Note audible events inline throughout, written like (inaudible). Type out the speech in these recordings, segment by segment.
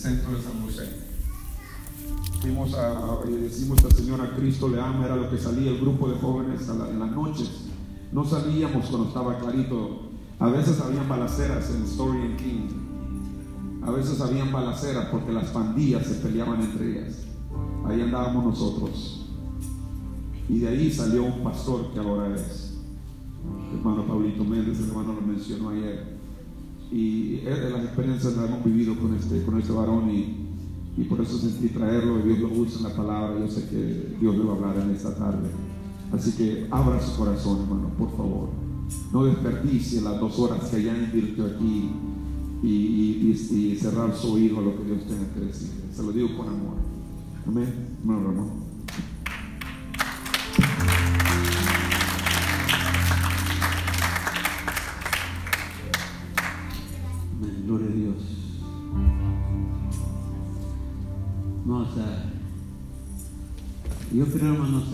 centro de San José. Fuimos a, y decimos al Señor a Cristo le ama, era lo que salía el grupo de jóvenes en las noches. No salíamos cuando estaba clarito. A veces habían balaceras en Story and King. A veces habían balaceras porque las pandillas se peleaban entre ellas. Ahí andábamos nosotros. Y de ahí salió un pastor que ahora es hermano Pablito Méndez, el hermano lo mencionó ayer. Y las experiencias las hemos vivido con este, con este varón y, y por eso sentí traerlo y Dios lo usa en la palabra. Yo sé que Dios le va a hablar en esta tarde. Así que abra su corazón, hermano, por favor. No desperdicie las dos horas que ya invirtió aquí y, y, cerrar su oído a lo que Dios tenga que decir. Se lo digo con amor. Amén. Hermano. No, o sea, yo creo, hermanos,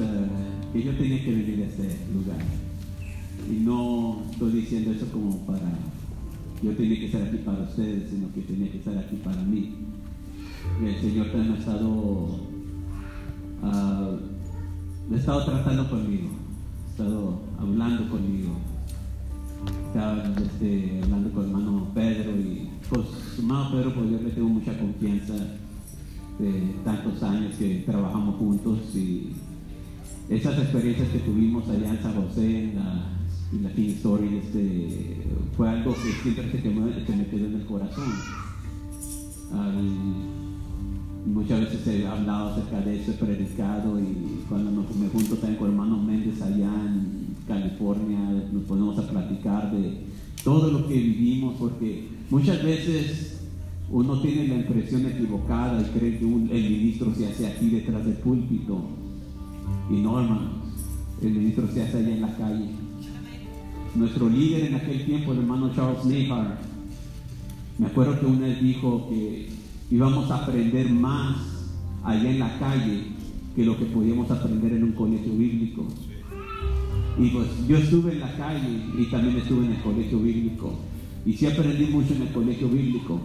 que yo tenía que venir a este lugar. Y no estoy diciendo eso como para, yo tenía que estar aquí para ustedes, sino que tenía que estar aquí para mí. el Señor también ha estado, uh, ha estado tratando conmigo, ha estado hablando conmigo estaba este, hablando con hermano Pedro y pues hermano Pedro pues yo le tengo mucha confianza de tantos años que trabajamos juntos y esas experiencias que tuvimos allá en San José en la, en la Story este, fue algo que siempre se me, quedó en el corazón. Muchas veces he hablado acerca de eso, he predicado y cuando me junto también con el hermano Méndez allá en California, nos ponemos a platicar de todo lo que vivimos, porque muchas veces uno tiene la impresión equivocada y cree que el ministro se hace aquí detrás del púlpito. Y no, hermanos, el ministro se hace allá en la calle. Nuestro líder en aquel tiempo, el hermano Charles Nehar, me acuerdo que una vez dijo que íbamos a aprender más allá en la calle que lo que podíamos aprender en un colegio bíblico. Y pues yo estuve en la calle y también estuve en el colegio bíblico. Y sí aprendí mucho en el colegio bíblico,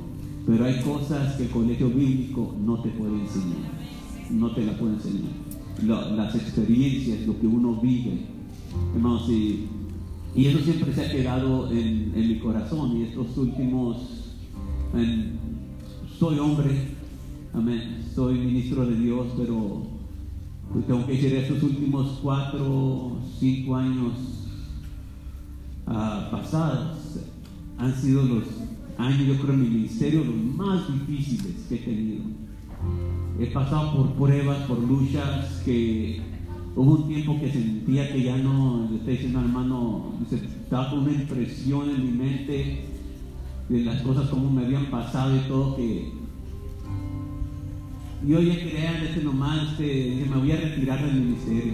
pero hay cosas que el colegio bíblico no te puede enseñar. No te la puede enseñar. las experiencias, lo que uno vive. Hermanos, y, y, eso siempre se ha quedado en, mi corazón. Y estos últimos, soy hombre, amén, soy ministro de Dios, pero pues tengo que decir, estos últimos cuatro, cinco años ah, pasados han sido los años, yo creo, en mi ministerio los más difíciles que he tenido. He pasado por pruebas, por luchas que hubo un tiempo que sentía que ya no, le estoy diciendo hermano, estaba con una impresión en mi mente de las cosas como me habían pasado y todo que yo ya quería este nomás, que me voy a retirar del ministerio,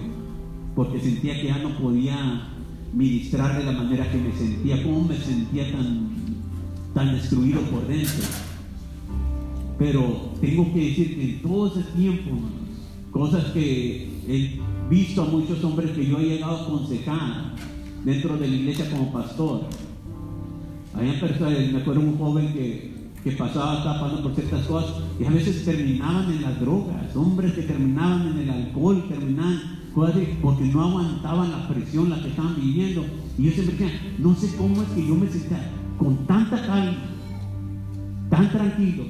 porque sentía que ya no podía ministrar de la manera que me sentía, como me sentía tan, tan destruido por dentro. Pero tengo que decir que en todo ese tiempo, cosas que he visto a muchos hombres que yo he llegado a aconsejar dentro de la iglesia como pastor. Había personas, me acuerdo un joven que que pasaba, pasando por ciertas cosas y a veces terminaban en las drogas, hombres que terminaban en el alcohol, terminaban porque no aguantaban la presión la que estaban viviendo. Y yo siempre decía, no sé cómo es que yo me sentía con tanta calma, tan tranquilo,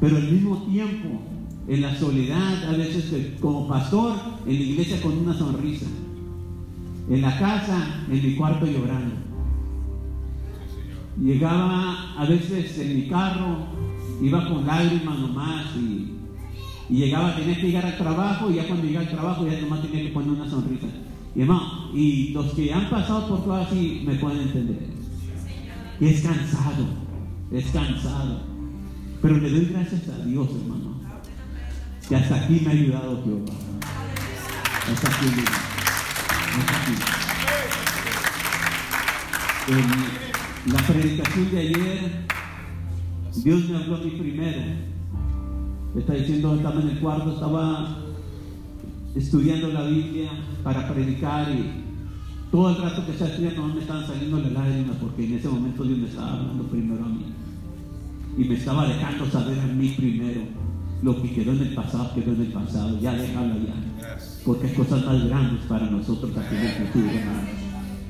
pero al mismo tiempo en la soledad, a veces como pastor en la iglesia con una sonrisa, en la casa, en mi cuarto llorando. Llegaba a veces en mi carro, iba con lágrimas nomás y, llegaba, tenía que llegar al trabajo y ya cuando llegaba al trabajo ya nomás tenía que poner una sonrisa. Y hermano, y los que han pasado por todo así me pueden entender. Es cansado, es cansado. Pero le doy gracias a Dios, hermano. Que hasta aquí me ha ayudado Jehová. Hasta aquí, hasta aquí. La predicación de ayer, Dios me habló a mí primero. Está diciendo, estaba en el cuarto, estaba estudiando la Biblia para predicar y todo el rato que estaba estudiando no me estaban saliendo las lágrimas porque en ese momento Dios me estaba hablando primero a mí. Y me estaba dejando saber a mí primero lo que quedó en el pasado, quedó en el pasado, ya déjalo ya. Porque hay cosas más grandes para nosotros aquí en el futuro.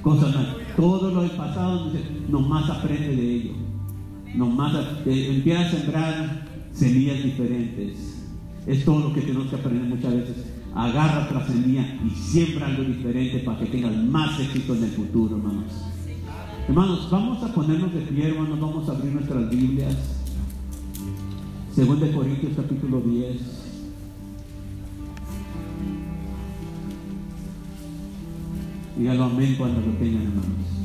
Cosas más. Todo lo del pasado, nomás aprende de ello. Nomás eh, empieza a sembrar semillas diferentes. Es todo lo que tenemos que aprender muchas veces. Agarra otra semilla y siembra algo diferente para que tengas más éxito en el futuro, hermanos. Hermanos, vamos a ponernos de pie, hermanos, vamos a abrir nuestras Biblias. De Corintios capítulo 10. Dígalo amén cuando lo tengan, hermanos.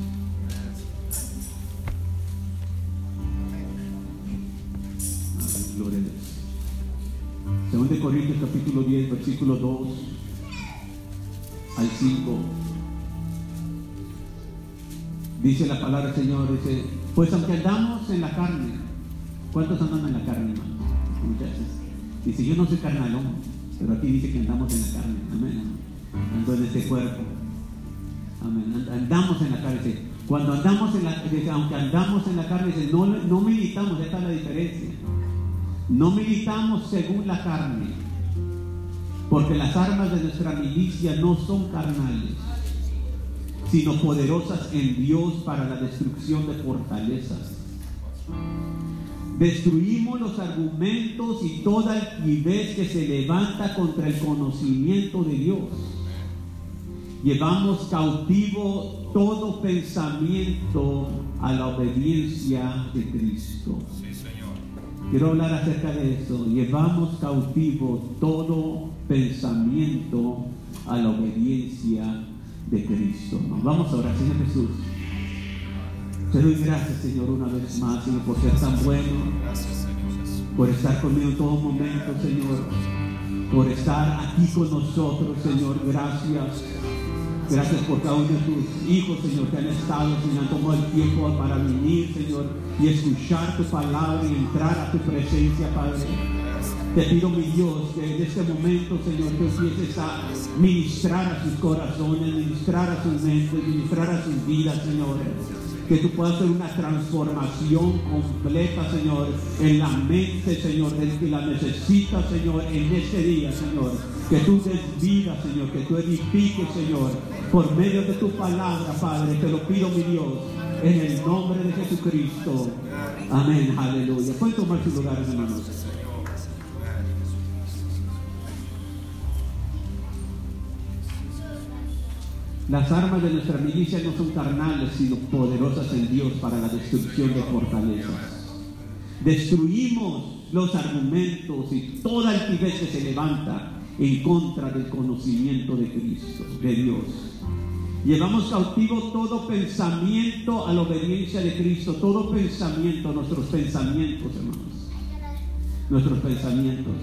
Corintios capítulo 10, versículo 2 al 5. Dice la palabra del Señor, dice, pues aunque andamos en la carne, ¿cuántos andan en la carne, hermano? Muchachos. Dice, yo no soy carnalón, pero aquí dice que andamos en la carne, amén. Ando en este cuerpo. Amén. Andamos en la carne. Cuando andamos en la dice, aunque andamos en la carne, dice, no, no militamos, esta es la diferencia. No militamos según la carne, porque las armas de nuestra milicia no son carnales, sino poderosas en Dios para la destrucción de fortalezas. Destruimos los argumentos y toda altivez que se levanta contra el conocimiento de Dios. Llevamos cautivo todo pensamiento a la obediencia de Cristo. Quiero hablar acerca de eso. Llevamos cautivo todo pensamiento a la obediencia de Cristo. Vamos a orar, Señor Jesús. Te doy gracias, Señor, una vez más, Señor, por ser tan bueno, por estar conmigo en todo momento, Señor, por estar aquí con nosotros, Señor. Gracias. Gracias por cada uno de tus hijos, Señor, que han estado, Señor, han el tiempo para venir, Señor, y escuchar tu palabra y entrar tu presencia, Padre. Te pido, mi Dios, que en este momento, Señor, tú empieces a ministrar a sus corazones, ministrar a sus mentes, ministrar a sus vidas, Señor que tú puedas hacer una transformación completa, Señor, en la mente, Señor, del que la necesita, Señor, en este día, Señor. Que tú des vida, Señor, que tú edifiques, Señor, por medio de tu palabra, Padre. Te lo pido, mi Dios, en el nombre de Jesucristo. Amén, aleluya. Pueden tomar su lugar, hermanos. Las armas de nuestra milicia no son carnales, sino poderosas en Dios para la destrucción de fortalezas. Destruimos los argumentos y toda altivez que se levanta en contra del conocimiento de Cristo, de Dios. Llevamos cautivo todo pensamiento a la obediencia de Cristo, todo pensamiento, nuestros pensamientos, hermanos. Nuestros pensamientos.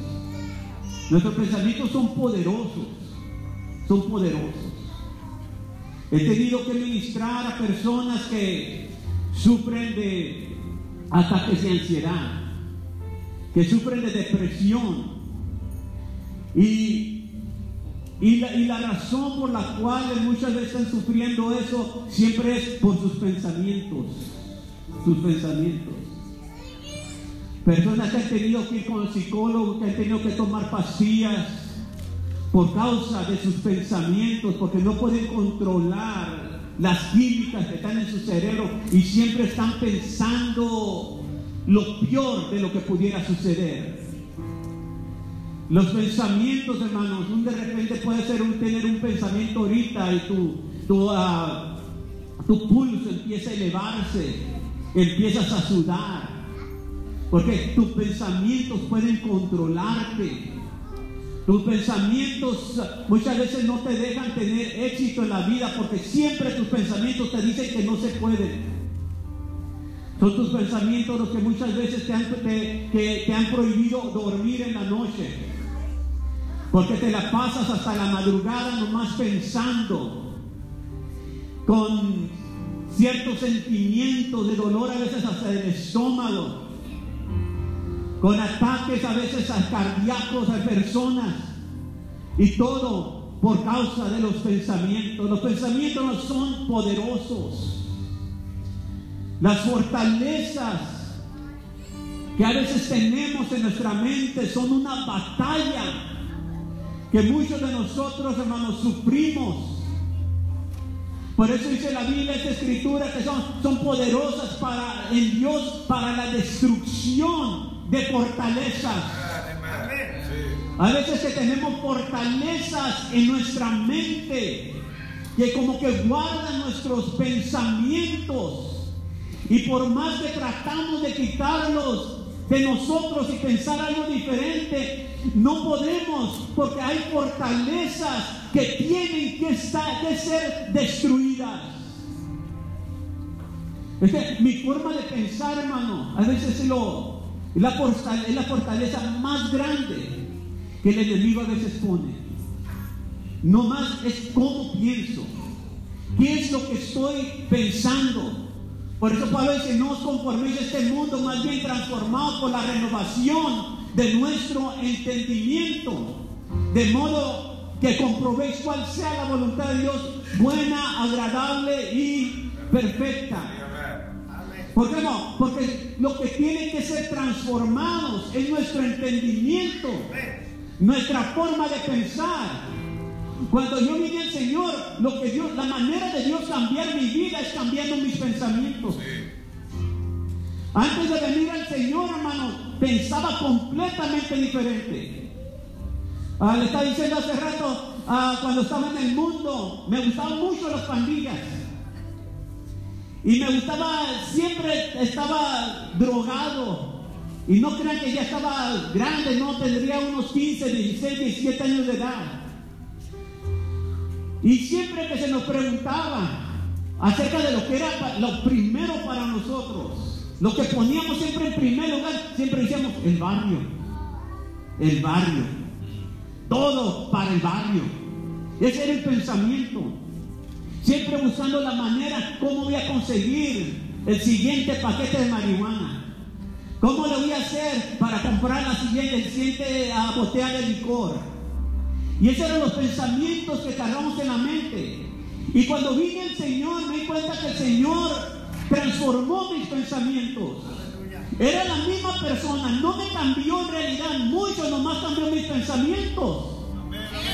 Nuestros pensamientos son poderosos, son poderosos. He tenido que ministrar a personas que sufren de ataques de ansiedad, que sufren de depresión. Y, y, la, y la razón por la cual muchas veces están sufriendo eso siempre es por sus pensamientos, sus pensamientos. Personas que han tenido que ir con el psicólogo, que han tenido que tomar pastillas, por causa de sus pensamientos, porque no pueden controlar las químicas que están en su cerebro y siempre están pensando lo peor de lo que pudiera suceder. Los pensamientos, hermanos, un de repente puede ser un tener un pensamiento ahorita y tu, tu, ah, tu pulso empieza a elevarse, empiezas a sudar, porque tus pensamientos pueden controlarte. Tus pensamientos muchas veces no te dejan tener éxito en la vida porque siempre tus pensamientos te dicen que no se puede. Son tus pensamientos los que muchas veces te han prohibido dormir en la noche. Porque te la pasas hasta la madrugada nomás pensando con ciertos sentimientos de dolor a veces hasta el estómago con ataques a veces a cardíacos a personas y todo por causa de los pensamientos. Los pensamientos no son poderosos. Las fortalezas que a veces tenemos en nuestra mente son una batalla que muchos de nosotros, hermanos, sufrimos. Por eso dice la Biblia, esta escritura, que son, son poderosas para, en Dios para la destrucción de fortalezas. A veces que tenemos fortalezas en nuestra mente que como que guardan nuestros pensamientos y por más que tratamos de quitarlos de nosotros y pensar algo diferente, no podemos porque hay fortalezas que tienen que, estar, ser destruidas. mi forma de pensar, hermano, a veces es, lo, la, es la fortaleza más grande que el enemigo a veces pone. No más es cómo pienso, qué es lo que estoy pensando. Por eso Pablo dice, no os conforméis a este mundo, más bien transformado por la renovación de nuestro entendimiento, de modo que comprobéis cuál sea la voluntad de Dios, buena, agradable y perfecta. ¿Por qué no? Porque lo que tiene que ser transformados es nuestro entendimiento, nuestra forma de pensar. Cuando yo vine al Señor, lo que Dios, la manera de Dios cambiar mi vida es cambiando mis pensamientos. Antes de venir al Señor, hermano, pensaba completamente diferente. Ah, le estaba diciendo hace rato, ah, cuando estaba en el mundo, me gustaban mucho las pandillas. Y me gustaba, siempre estaba drogado. Y no crean que ya estaba grande, no, tendría unos 15, 16, 17 años de edad. Y siempre que se nos preguntaba acerca de lo que era lo primero para nosotros, lo que poníamos siempre en primer lugar, siempre decíamos el barrio, el barrio, todo para el barrio. Ese era el pensamiento. Siempre buscando la manera, cómo voy a conseguir el siguiente paquete de marihuana. ¿Cómo lo voy a hacer para comprar la siguiente, el siguiente ah, botella de licor? Y esos eran los pensamientos que cargamos en la mente. Y cuando vine el Señor, me di cuenta que el Señor transformó mis pensamientos. Era la misma persona, no me cambió en realidad mucho, nomás cambió mis pensamientos.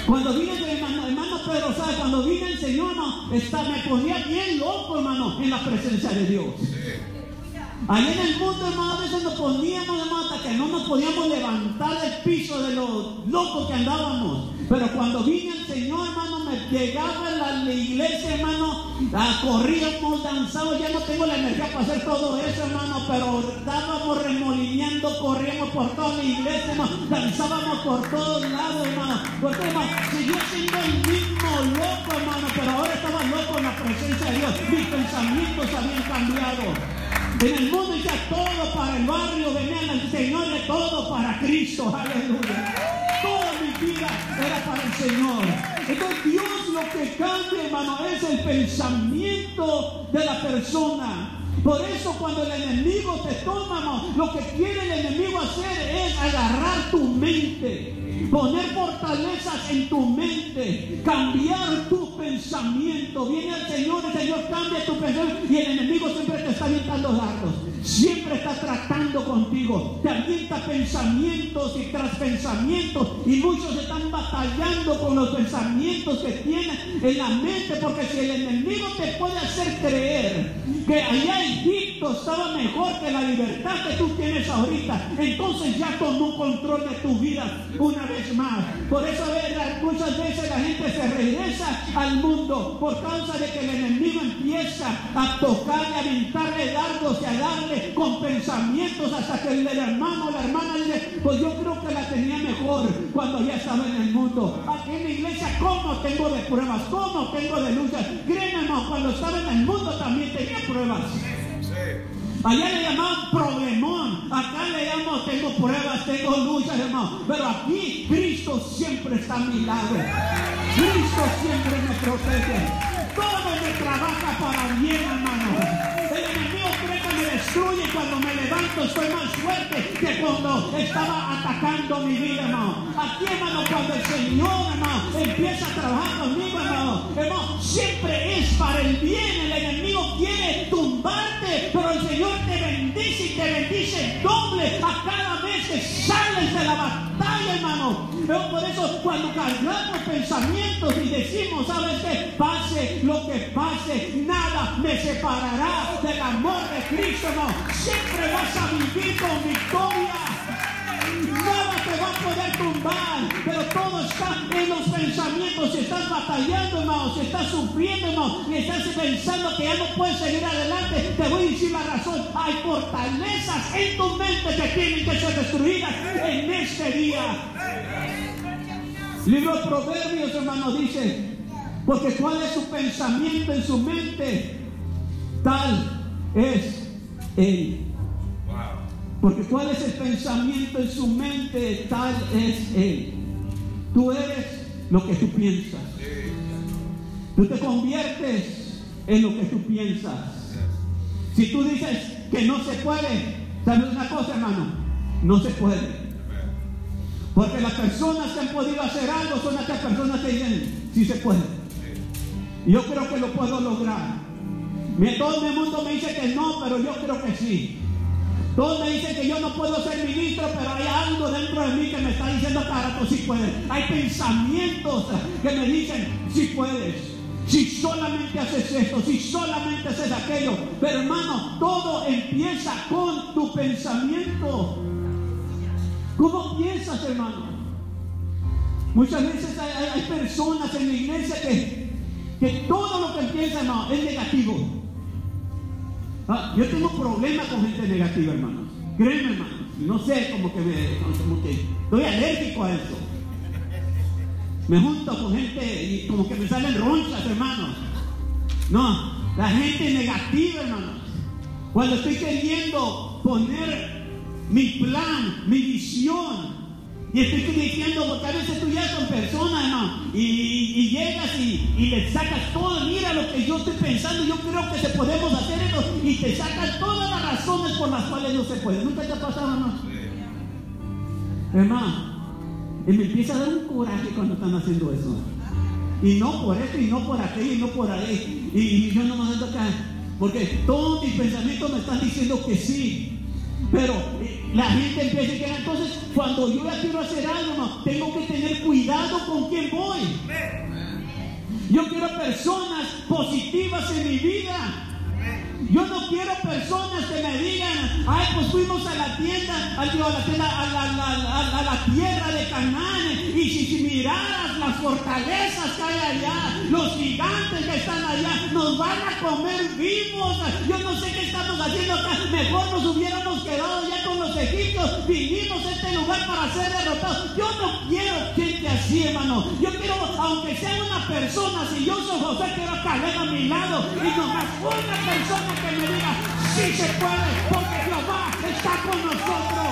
Cuando vine el hermano, Pedro, ¿sabe? Cuando vine el Señor, no, me ponía bien loco, hermano, en la presencia de Dios. Allá en el mundo, hermano, a veces nos poníamos, hermano, hasta que no nos podíamos levantar del piso de los locos que andábamos. Pero cuando vine el Señor, hermano, me llegaba a la, iglesia, hermano, corríamos, danzamos, ya no tengo la energía para hacer todo eso, hermano, pero estábamos remolineando, corríamos por toda la iglesia, hermano, danzábamos por todos lados, hermano. Porque, hermano, siguió siendo el mismo loco, hermano, pero ahora estaba loco en la presencia de Dios. Mis pensamientos habían cambiado. En el mundo ya todo para el barrio, venían al Señor de todo para Cristo, aleluya. Vida era para el Señor. Entonces Dios lo que cambia, hermano, es el pensamiento de la persona. Por eso cuando el enemigo te toma, lo que quiere el enemigo hacer es agarrar tu mente poner fortalezas en tu mente, cambiar tu pensamiento. Viene el Señor, el Señor cambia tu pensamiento y el enemigo siempre te está avientando dardos. Siempre está tratando contigo. Te avienta pensamientos y tras pensamientos. Y muchos están batallando con los pensamientos que tienen en la mente. Porque si el enemigo te puede hacer creer que allá Egipto estaba mejor que la libertad que tú tienes ahorita, entonces ya tomó control de tu vida una vez más. Por eso muchas veces la gente se regresa al mundo por causa de que el enemigo empieza a tocar y a aventarle dardos y a con pensamientos hasta que el, hermano o la hermana dice, pues yo creo que la tenía mejor cuando ya estaba en el mundo. Aquí en la iglesia, ¿cómo tengo de pruebas? ¿Cómo tengo de luchas? Créeme, hermano, cuando estaba en el mundo también tenía pruebas. Allá le llamaban problemón, acá le llamamos tengo pruebas, tengo luchas, hermano. Pero aquí Cristo siempre está a mi lado. Cristo siempre me protege. todo me trabaja para bien, hermano. El enemigo destruye cuando me levanto, estoy más fuerte que cuando estaba atacando mi vida, hermano. Aquí, hermano, cuando el Señor, hermano, empieza a trabajar conmigo, hermano, hermano, siempre es para el bien. El enemigo quiere tumbarte, pero el Señor te bendice y te bendice doble a cada vez que sales de la batalla, hermano. Por eso, cuando cargamos pensamientos y decimos, ¿sabes qué? Pase lo que pase, nada me separará del amor de Cristo, Siempre vas a vivir con victoria. Nada te va a poder tumbar, pero todo está en los pensamientos. Si estás batallando, hermano, si estás sufriendo, hermano, y estás pensando que ya no puedes seguir adelante, te voy a decir la razón. Hay fortalezas en tu mente que tienen que ser destruidas en este día. Libro Proverbios, hermano, dice, porque cuál es su pensamiento en su mente, tal es él. Porque cuál es el pensamiento en su mente, tal es él. Tú eres lo que tú piensas. Tú te conviertes en lo que tú piensas. Si tú dices que no se puede, ¿sabes una cosa, hermano? No se puede. Porque las personas que han podido hacer algo son aquellas personas que dicen, sí se puede. Yo creo que lo puedo lograr. Todo el mundo me dice que no, pero yo creo que sí. Todos me dicen que yo no puedo ser ministro, pero hay algo dentro de mí que me está diciendo, cara, tú sí puedes. Hay pensamientos que me dicen, sí puedes. Si solamente haces esto, si solamente haces aquello. Pero hermano, todo empieza con tu pensamiento. ¿Cómo piensas, hermano? Muchas veces hay, personas en la iglesia que, que todo lo que piensan hermano, es negativo. Ah, yo tengo problemas con gente negativa, hermanos. Créeme, hermanos. No sé, como que, me, como que estoy alérgico a eso. Me junto con gente y como que me salen ronchas, hermanos. No, la gente negativa, hermanos. Cuando estoy queriendo poner mi plan, mi visión, y estoy diciendo, porque a veces tú ya con personas, Y, llegas y, le sacas todo, mira lo que yo estoy pensando, yo creo que se podemos hacer eso, y te sacas todas las razones por las cuales no se puede. ¿Nunca te ha pasado, hermano? Hermano, y me empieza a dar un coraje cuando están haciendo eso. Y no por esto, y no por aquello, y no por ahí. Y, yo no me ando acá. Porque todos mis pensamientos me están diciendo que sí. Pero la gente empieza a decir, entonces cuando yo ya quiero hacer algo, tengo que tener cuidado con quién voy. Yo quiero personas positivas en mi vida. Yo no quiero personas que me digan, ay, pues fuimos a la tienda, a, la, tienda, a, la, tierra de Canaán, y si, si, miraras las fortalezas que hay allá, los gigantes que están allá, nos van a comer vivos. Yo no sé qué estamos haciendo acá, mejor nos hubiéramos quedado ya con los egipcios, vinimos a este lugar para ser derrotados. Yo no quiero gente así, hermano. Yo quiero, aunque sea una persona, si yo soy José, quiero a a mi lado, y nomás una persona que me diga, sí se puede, porque Jehová está con nosotros.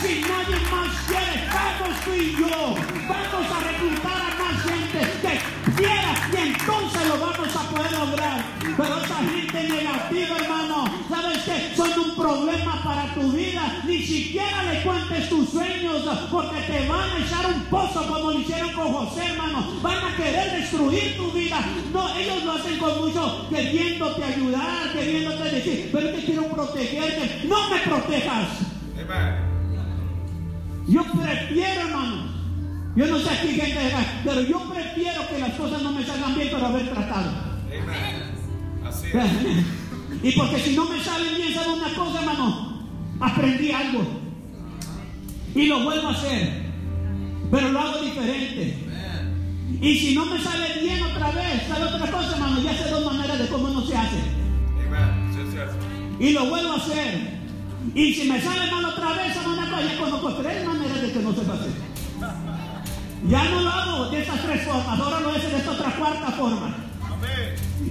Si nadie más quiere, vamos tú y yo. Vamos a reclutar a más gente que quiera y entonces lo vamos a poder lograr. Pero esa gente negativa, hermano, ¿sabes qué? Son un problema para tu vida. Ni siquiera le cuentes tus sueños porque te van a echar un pozo como lo hicieron con José, hermano. Van a querer destruir tu vida. No, ellos lo hacen con mucho queriéndote ayudar, queriéndote decir, pero te quiero protegerte. No me protejas. Yo prefiero. Yo no sé aquí gente, pero yo prefiero que las cosas no me salgan bien, pero haber tratado. Así Y porque si no me salen bien, ¿sabe una cosa, hermano? Aprendí algo. Y lo vuelvo a hacer. Pero lo hago diferente. Y si no me sale bien otra vez, ¿sabe otra cosa, hermano? Ya sé dos maneras de cómo no se hace. Y lo vuelvo a hacer. Y si me sale mal otra vez, hermano, ya conozco tres maneras de que no se hacer. Ya no lo hago de estas tres formas, ahora lo hice de esta otra cuarta forma.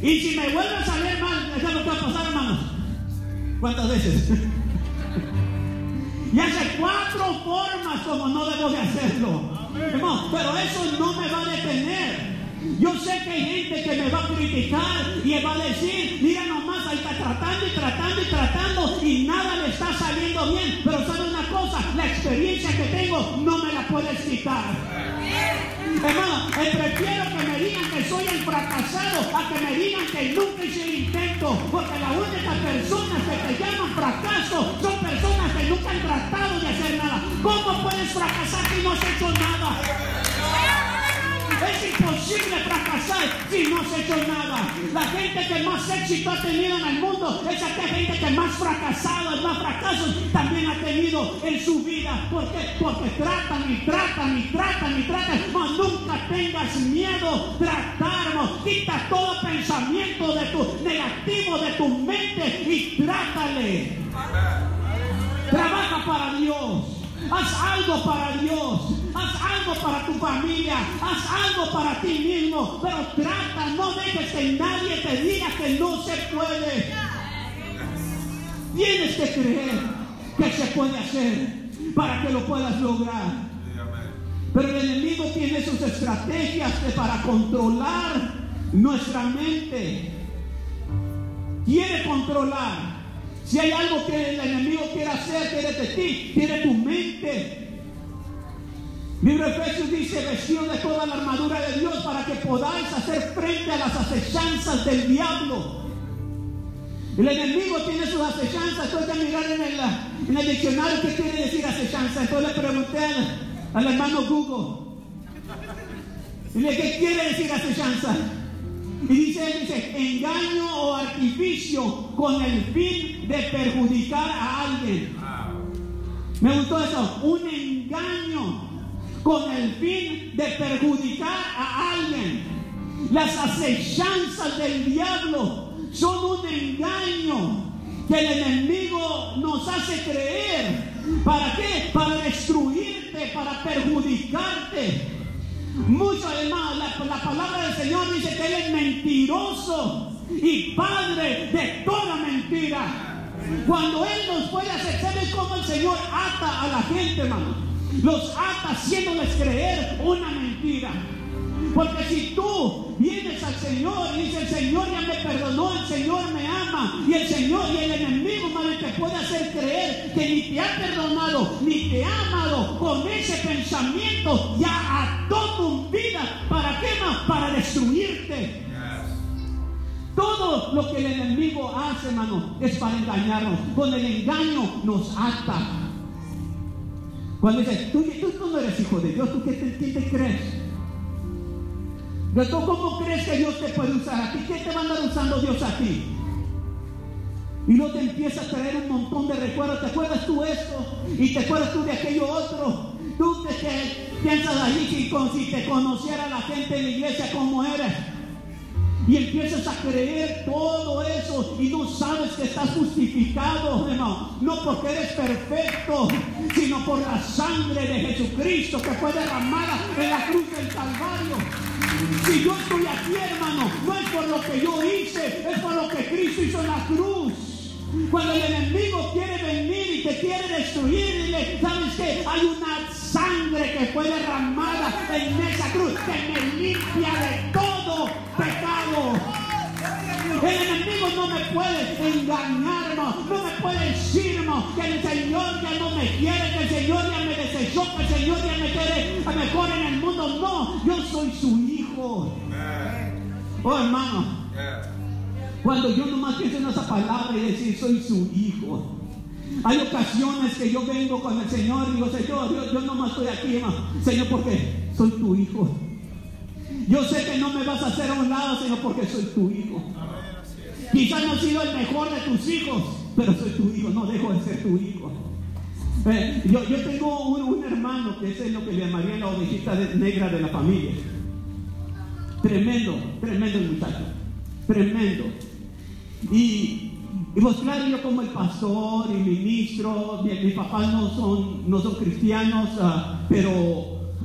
Y si me vuelve a salir mal, ¿sabes lo que va a pasar, hermano? ¿Cuántas veces? (laughs) y hace cuatro formas como no debo de hacerlo. pero eso no me va a detener. Yo sé que hay gente que me va a criticar y va a decir, mira nomás, ahí está tratando y tratando y tratando y nada le está saliendo bien. Pero sabe una cosa, la experiencia que tengo no me la puedes quitar. Hermano, eh, prefiero que me digan que soy el fracasado a que me digan que nunca hice el intento. Porque las únicas personas que te llaman fracaso son personas que nunca han tratado de hacer nada. ¿Cómo puedes fracasar si no has hecho nada? Es imposible fracasar si no has hecho nada. La gente que más éxito ha tenido en el mundo es aquella gente que más fracasado, más fracasos también ha tenido en su vida. ¿Por qué? Porque tratan y tratan y tratan y tratan. No, nunca tengas miedo. Tratarnos. Quita todo pensamiento de tu negativo de tu mente y trátale. Trabaja para Dios. Haz algo para Dios. Haz algo para tu familia. Haz algo para ti mismo. Pero trata, no dejes que nadie te diga que no se puede. Tienes que creer que se puede hacer para que lo puedas lograr. Pero el enemigo tiene sus estrategias para controlar nuestra mente. Quiere controlar. Si hay algo que el enemigo quiere hacer, quiere de ti, quiere tu mente. Libro de Efesios dice, vestido de toda la armadura de Dios para que podáis hacer frente a las acechanzas del diablo. El enemigo tiene sus acechanzas. Estoy a mirar en el, en el diccionario qué quiere decir acechanza. Entonces le pregunté al, al hermano Google. Y le dije, ¿qué quiere decir acechanza? Y dice, dice, engaño o artificio con el fin de perjudicar a alguien. Me gustó eso, un engaño con el fin de perjudicar a alguien. Las acechanzas del diablo son un engaño que el enemigo nos hace creer. ¿Para qué? Para destruirte, para perjudicarte. Mucho además, la, la, palabra del Señor dice que Él es mentiroso y padre de toda mentira. Cuando Él nos puede hacer, ¿sabes cómo el Señor ata a la gente, hermano? Los ata haciéndoles creer una mentira. Porque si tú vienes al Señor y dices, el Señor ya me perdonó, el Señor me ama, y el Señor y el enemigo madre, te puede hacer creer que ni te ha perdonado, ni te ha amado, con ese pensamiento ya ató tu vida. ¿Para qué más? Para destruirte. Todo lo que el enemigo hace, hermano, es para engañarnos. Con el engaño nos ata. Cuando dice, tú, tú, no eres hijo de Dios, ¿tú qué te, crees? ¿Tú cómo crees que Dios te puede usar a ti? ¿Qué te va a andar usando Dios a ti? Y no te empieza a traer un montón de recuerdos. ¿Te acuerdas tú esto? Y te acuerdas tú de aquello otro. Tú te, piensas ahí que si te conociera la gente en la iglesia como eres. Y empiezas a creer todo eso y no sabes que estás justificado, hermano. No porque eres perfecto, sino por la sangre de Jesucristo que fue derramada en la cruz del Calvario. Si yo estoy aquí, hermano, no es por lo que yo hice, es por lo que Cristo hizo en la cruz. Cuando el enemigo quiere venir y te quiere destruir, dile, ¿sabes qué? Hay una sangre que fue derramada en esa cruz que me limpia de todo pecado. El enemigo no me puede engañar, no, me puede decir que el Señor ya no me quiere, que el Señor ya me desechó, que el Señor ya me quiere a mejor en el mundo. No, yo soy su hijo. Oh hermano, cuando yo nomás pienso en esa palabra y decir soy su hijo. Hay ocasiones que yo vengo con el Señor y digo, Señor, yo, yo nomás estoy aquí, hermano. Señor, porque soy tu hijo. Yo sé que no me vas a hacer a un lado, Señor, porque soy tu hijo. Quizás no he sido el mejor de tus hijos, pero soy tu hijo, no dejo de ser tu hijo. Eh, yo, yo, tengo un, hermano que es lo que le llamaría la ovejita negra de la familia. Tremendo, tremendo muchacho. Tremendo. Y, y claro, yo como el pastor y ministro, mi, mis papás no son, no son cristianos, uh, pero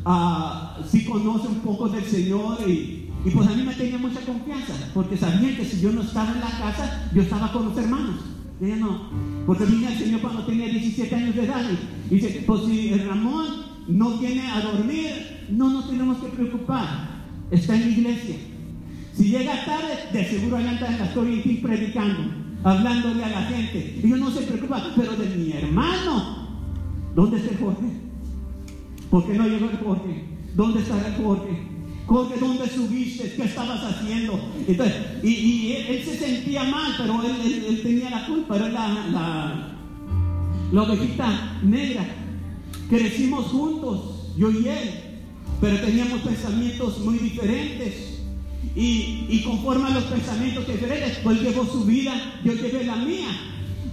uh, sí conocen un poco del Señor y, y pues a mí me tenía mucha confianza, porque sabían que si yo no estaba en la casa, yo estaba con los hermanos. Y no, porque vine al Señor cuando tenía 17 años de edad. Y dice, pues si Ramón no viene a dormir, no nos tenemos que preocupar. está en la iglesia. Si llega tarde, de seguro allá en la historia y predicando, hablándole a la gente. Y yo no se preocupa, pero de mi hermano, ¿dónde está el Jorge? ¿Por qué no llegó el Jorge? ¿Dónde está el Jorge? Jorge, ¿dónde subiste? ¿Qué estabas haciendo? Entonces, y, él, se sentía mal, pero él, tenía la culpa, era la, la, la ovejita negra. Crecimos juntos, yo y él, pero teníamos pensamientos muy diferentes. Y, conforme a los pensamientos diferentes, pues llevó su vida, yo llevé la mía.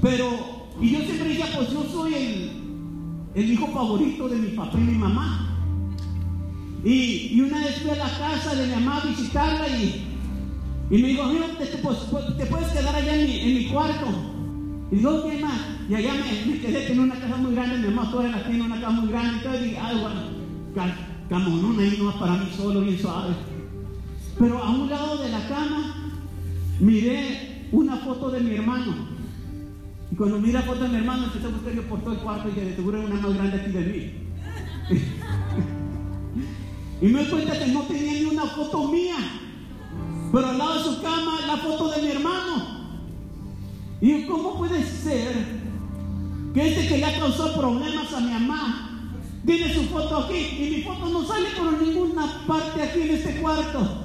Pero, y yo siempre decía, pues yo soy el, el hijo favorito de mi papá y mi mamá. Y, una vez fui a la casa de mi mamá a visitarla y, y me dijo, mira, te, te, puedes quedar allá en mi, en mi cuarto. Y digo, ¿qué más? Y allá me, quedé en una casa muy grande, mi mamá toda la tiene una casa muy grande. Entonces dije, ay, bueno, camonón ahí no para mí solo, bien suave. Pero a un lado de la cama miré una foto de mi hermano. Y cuando miré la foto de mi hermano, empecé a buscar por todo el cuarto y de seguro era una más grande aquí de mí. (laughs) y me di cuenta que no tenía ni una foto mía. Pero al lado de su cama, la foto de mi hermano. Y cómo puede ser que este que ha causado problemas a mi mamá tiene su foto aquí y mi foto no sale por ninguna parte aquí en este cuarto?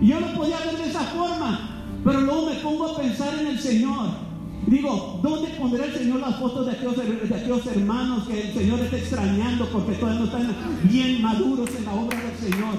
Y yo lo podía ver de esa forma, pero luego me pongo a pensar en el Señor. Digo, ¿dónde pondrá el Señor las fotos de aquellos, de aquellos hermanos que el Señor está extrañando porque todavía no están bien maduros en la obra del Señor?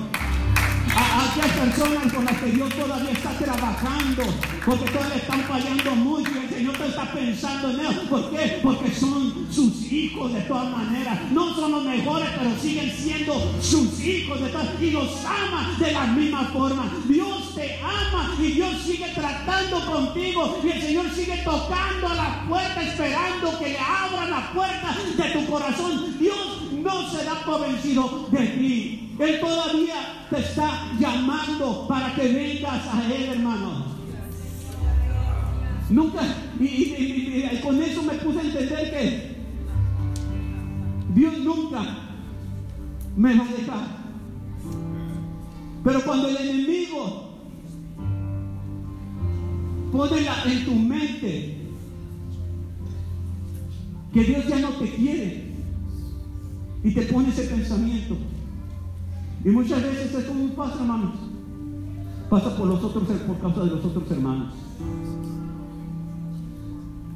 A aquellas personas con las que Dios todavía está trabajando, porque todavía están fallando mucho y el Señor te está pensando en ellos. ¿Por qué? Porque son sus hijos de todas maneras. No son los mejores, pero siguen siendo sus hijos de todas y los ama de la misma forma. Dios te ama y Dios sigue tratando contigo y el Señor sigue tocando a la puerta, esperando que le abra la puerta de tu corazón. Dios no se da por vencido de ti. Él todavía te está llamando para que vengas a Él, hermano. Nunca, y, con eso me puse a entender que Dios nunca me va a dejar. Pero cuando el enemigo pone en tu mente que Dios ya no te quiere y te pone ese pensamiento, y muchas veces es como pasa, hermanos. Pasa por los otros, por causa de los otros hermanos.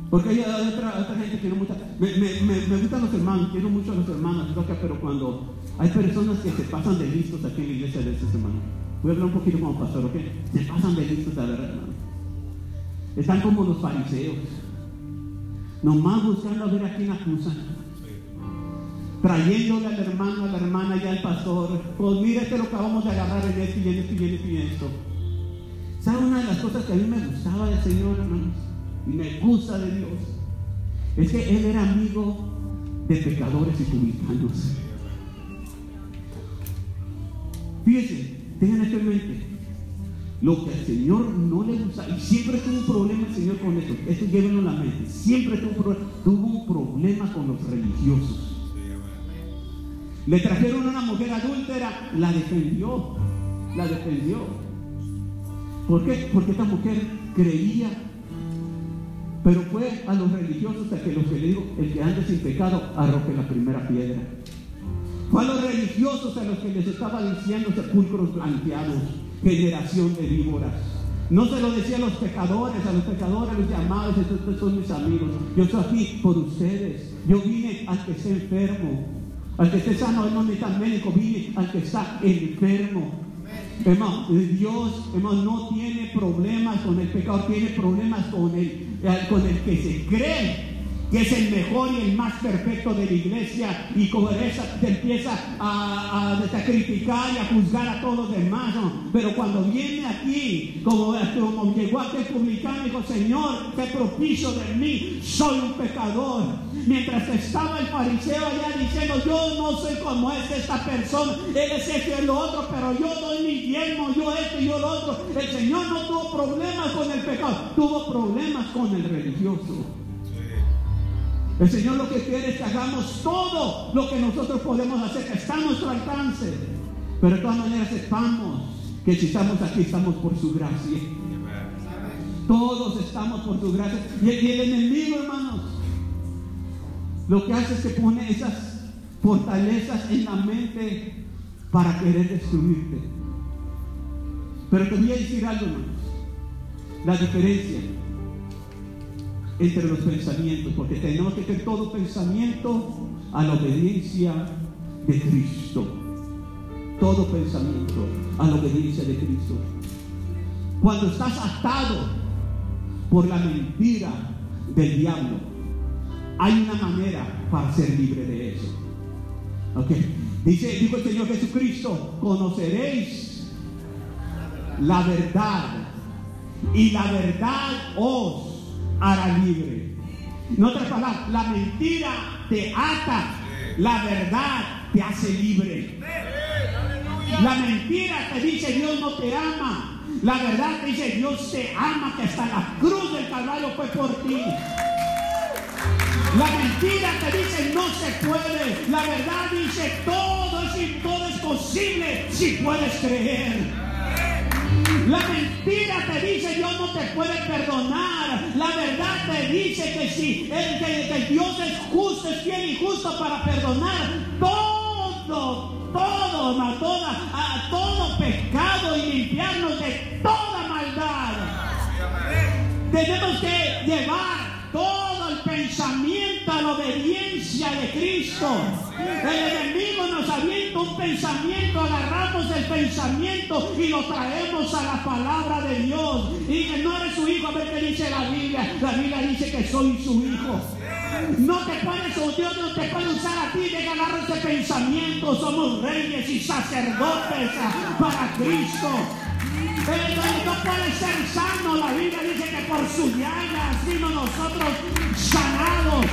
Porque hay otra, gente que no gusta. Me, me, gustan los hermanos, quiero mucho a los hermanos, pero cuando hay personas que se pasan de listos aquí en la iglesia de estos hermanos. Voy a hablar un poquito como pastor, ¿ok? Se pasan de listos a ver, hermano. Están como los fariseos. Nomás buscando a ver a quién acusan trayéndole al hermano, a la hermana y al pastor, pues mire este lo acabamos de agarrar en esto y en esto y en esto y esto. ¿Sabe una de las cosas que a mí me gustaba del Señor, hermanos? Y me gusta de Dios. Es que Él era amigo de pecadores y publicanos. Fíjense, tengan esto en mente. Lo que al Señor no le gusta, y siempre tuvo un problema el Señor con esto, esto llévenlo en la mente, siempre tuvo un problema, tuvo un problema con los religiosos. Le trajeron a una mujer adúltera, la defendió, la defendió. ¿Por qué? Porque esta mujer creía, pero fue a los religiosos a que los que le digo, el que ande sin pecado, arroje la primera piedra. Fue a los religiosos a los que les estaba diciendo sepulcros blanqueados, generación de víboras. No se lo decía a los pecadores, a los pecadores los llamados, estos son mis amigos. Yo estoy aquí por ustedes. Yo vine al que esté enfermo, al que esté sano, no necesita médico, vive al que está enfermo. Hermano, Dios hermano, no tiene problemas con el pecado, tiene problemas con el, con el que se cree que es el mejor y el más perfecto de la iglesia, y como esa te empieza a, a, criticar y a juzgar a todos los demás. Pero cuando viene aquí, como, como llegó aquel publicano, dijo: Señor, qué propicio de mí, soy un pecador. Mientras estaba el fariseo allá diciendo: Yo no soy como es esta persona, él es este y lo otro, pero yo doy mi diezmo, yo este y yo lo otro. El Señor no tuvo problemas con el pecado, tuvo problemas con el religioso. El Señor lo que quiere es que hagamos todo lo que nosotros podemos hacer, que está a nuestro alcance. Pero de todas maneras sepamos que si estamos aquí estamos por su gracia. Todos estamos por su gracia. Y el, enemigo, hermanos, lo que hace es que pone esas fortalezas en la mente para querer destruirte. Pero te voy a decir algo, hermanos. La diferencia entre los pensamientos, porque tenemos que tener todo pensamiento a la obediencia de Cristo. Todo pensamiento a la obediencia de Cristo. Cuando estás atado por la mentira del diablo, hay una manera para ser libre de eso. Ok. Dice, dijo el Señor Jesucristo, conoceréis la verdad y la verdad os hará libre. En otras palabras, la mentira te ata, la verdad te hace libre. La mentira te dice Dios no te ama. La verdad te dice Dios te ama, que hasta la cruz del Calvario fue por ti. La mentira te dice no se puede. La verdad dice todo es, todo es posible si puedes creer. La mentira te dice Dios no te puede perdonar. La verdad te dice que si el, que, que Dios es justo, es fiel y justo para perdonar todo, todo, a toda, a todo pecado y limpiarnos de toda maldad. Tenemos que llevar todo pensamiento a la obediencia de Cristo. El enemigo nos avienta un pensamiento, agarramos el pensamiento y lo traemos a la palabra de Dios. Y que no eres su hijo, a ver qué dice la Biblia. La Biblia dice que soy su hijo. No te puedes, oh Dios no te puede usar a ti de agarrar ese pensamiento. Somos reyes y sacerdotes para Cristo. Pero no puede ser sano. La Biblia dice que por su llaga fuimos nosotros sanados.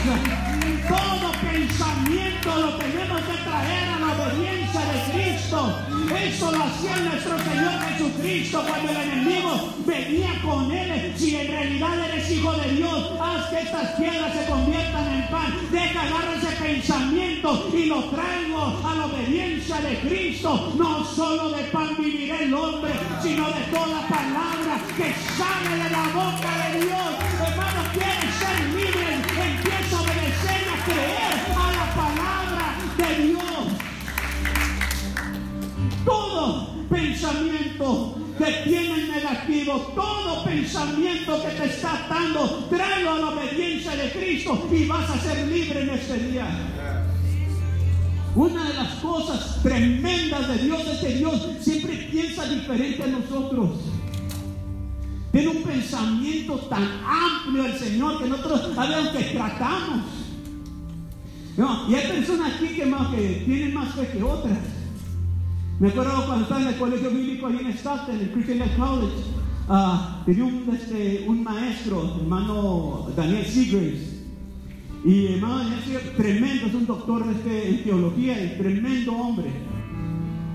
Todo pensamiento lo tenemos que traer a la obediencia de Cristo. Eso lo hacía nuestro Señor Jesucristo cuando el enemigo venía con él. Si en realidad eres hijo de Dios, haz que estas piedras se conviertan en pan. Deja agarrar ese pensamiento y lo traigo a la obediencia de Cristo. No solo de pan vivirá el hombre, sino de toda palabra que sale de la boca de Dios. Hermano, quieres ser libre, empieza a obedecer a creer a la palabra de Dios. Todo pensamiento que tiene negativo, todo pensamiento que te está atando, tráelo a la obediencia de Cristo y vas a ser libre en este día. Una de las cosas tremendas de Dios es que Dios siempre piensa diferente a nosotros. Tiene un pensamiento tan amplio el Señor que nosotros sabemos que tratamos. No, y hay personas aquí que, más, que tienen más fe que otras. Me acuerdo cuando estaba en el colegio bíblico allí en Stockton, en el Christian Life College, ah, tenía un, este, un maestro, hermano Daniel Seagraves. Y hermano Seagraves, tremendo, es un doctor este, en teología, y tremendo hombre.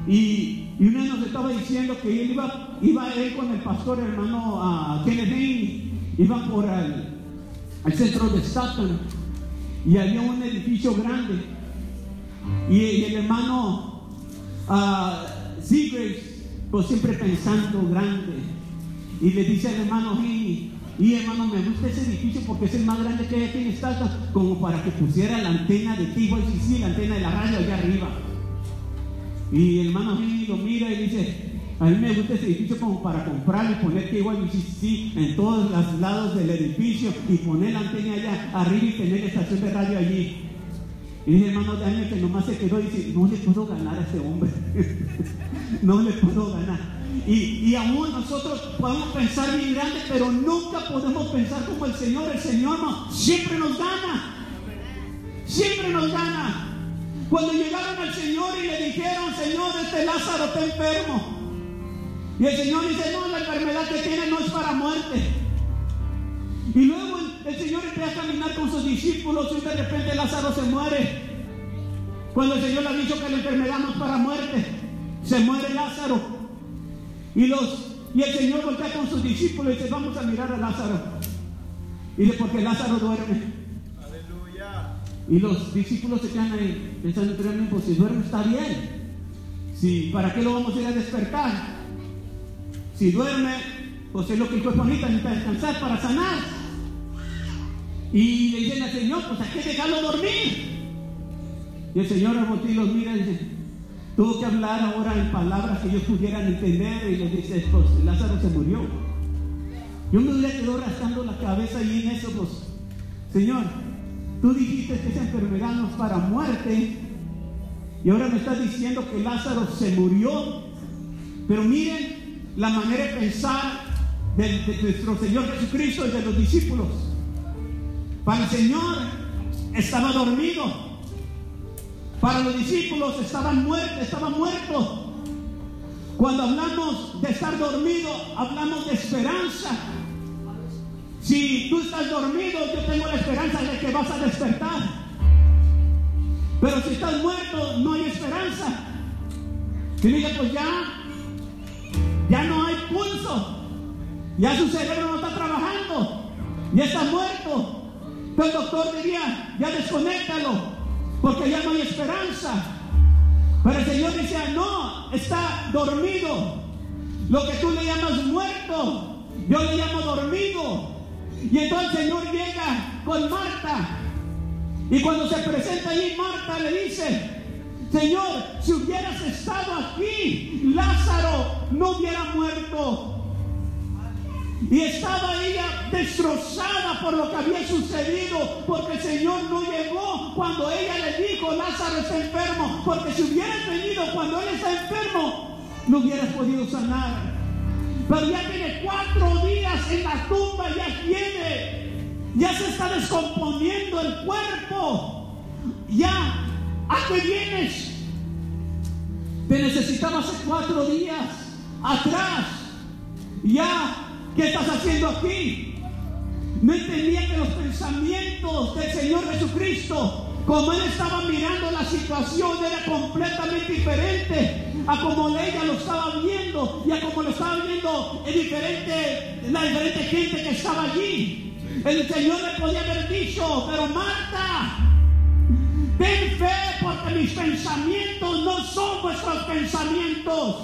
Y, y vez nos estaba diciendo que él iba, iba él con el pastor hermano Kenneth Haney, iban por el, al centro de Stockton y había un edificio grande. Y, el hermano uh, pues siempre pensando grande. Y le dice al hermano Haney, y hermano, me gusta ese edificio porque es el más grande que hay aquí en como para que pusiera la antena de TYCC, la antena de la radio allá arriba. Y hermano Henry lo mira y dice, a mí me gusta ese edificio como para comprar y poner KYCC en todos los lados del edificio y poner la antena allá arriba y tener estación de radio allí. Y dice hermano Daniel que nomás se quedó y dice, no le puedo ganar a este hombre. (laughs) no le puedo ganar. Y, y aún nosotros podemos pensar bien grande, pero nunca podemos pensar como el Señor. El Señor siempre nos gana. Siempre nos gana. Cuando llegaron al Señor y le dijeron, Señor, este Lázaro está enfermo. Y el Señor dice, no, la enfermedad que tiene no es para muerte. Y luego el, el Señor empieza a caminar con sus discípulos y de repente Lázaro se muere. Cuando el Señor le ha dicho que la enfermedad no es para muerte, se muere Lázaro. Y, los, y el Señor voltea con sus discípulos y dice, vamos a mirar a Lázaro. Y dice, porque Lázaro duerme. Y los discípulos se quedan ahí pensando, pero pues si duerme está bien. Sí, ¿para qué lo vamos a ir a despertar? Si duerme, pues es lo que el cuerpo necesita, necesita descansar para sanar. Y le dicen al Señor, pues hay que dejarlo dormir. Y el Señor a los mira y dice, tuvo que hablar ahora en palabras que ellos pudieran entender y les dice, pues Lázaro se murió. Yo me hubiera quedado rascando la cabeza y en eso, pues, Señor, tú dijiste que esa enfermedad no es para muerte. Y ahora me estás diciendo que Lázaro se murió. Pero miren la manera de pensar de, nuestro Señor Jesucristo y de los discípulos. Para el Señor estaba dormido. Para los discípulos estaban muertos, estaba muerto. Cuando hablamos de estar dormido, hablamos de esperanza. Si tú estás dormido, yo tengo la esperanza de que vas a despertar. Pero si estás muerto, no hay esperanza. Y diga, pues ya, ya no hay pulso. Ya su cerebro no está trabajando. Ya está muerto. Pero el doctor diría, ya desconéctalo, porque ya no hay esperanza. Pero el Señor decía, no, está dormido. Lo que tú le llamas muerto, yo le llamo dormido. Y entonces el Señor llega con Marta. Y cuando se presenta allí, Marta le dice, Señor, si hubieras estado aquí, Lázaro no hubiera muerto. Y estaba ella destrozada por lo que había sucedido, porque el Señor no llegó cuando ella le dijo, Lázaro está enfermo, porque si hubieras venido cuando él está enfermo, no hubieras podido sanar. Pero ya tiene cuatro días en la tumba, ya tiene, ya se está descomponiendo el cuerpo. Ya, ¿a qué vienes? Te necesitaba hace cuatro días atrás. Ya, ¿qué estás haciendo aquí? No entendía que los pensamientos del Señor Jesucristo como él estaba mirando la situación era completamente diferente a como ella lo estaba viendo y a como lo estaba viendo el diferente, la diferente gente que estaba allí. El Señor le podía haber dicho, pero Marta, ten fe porque mis pensamientos no son vuestros pensamientos,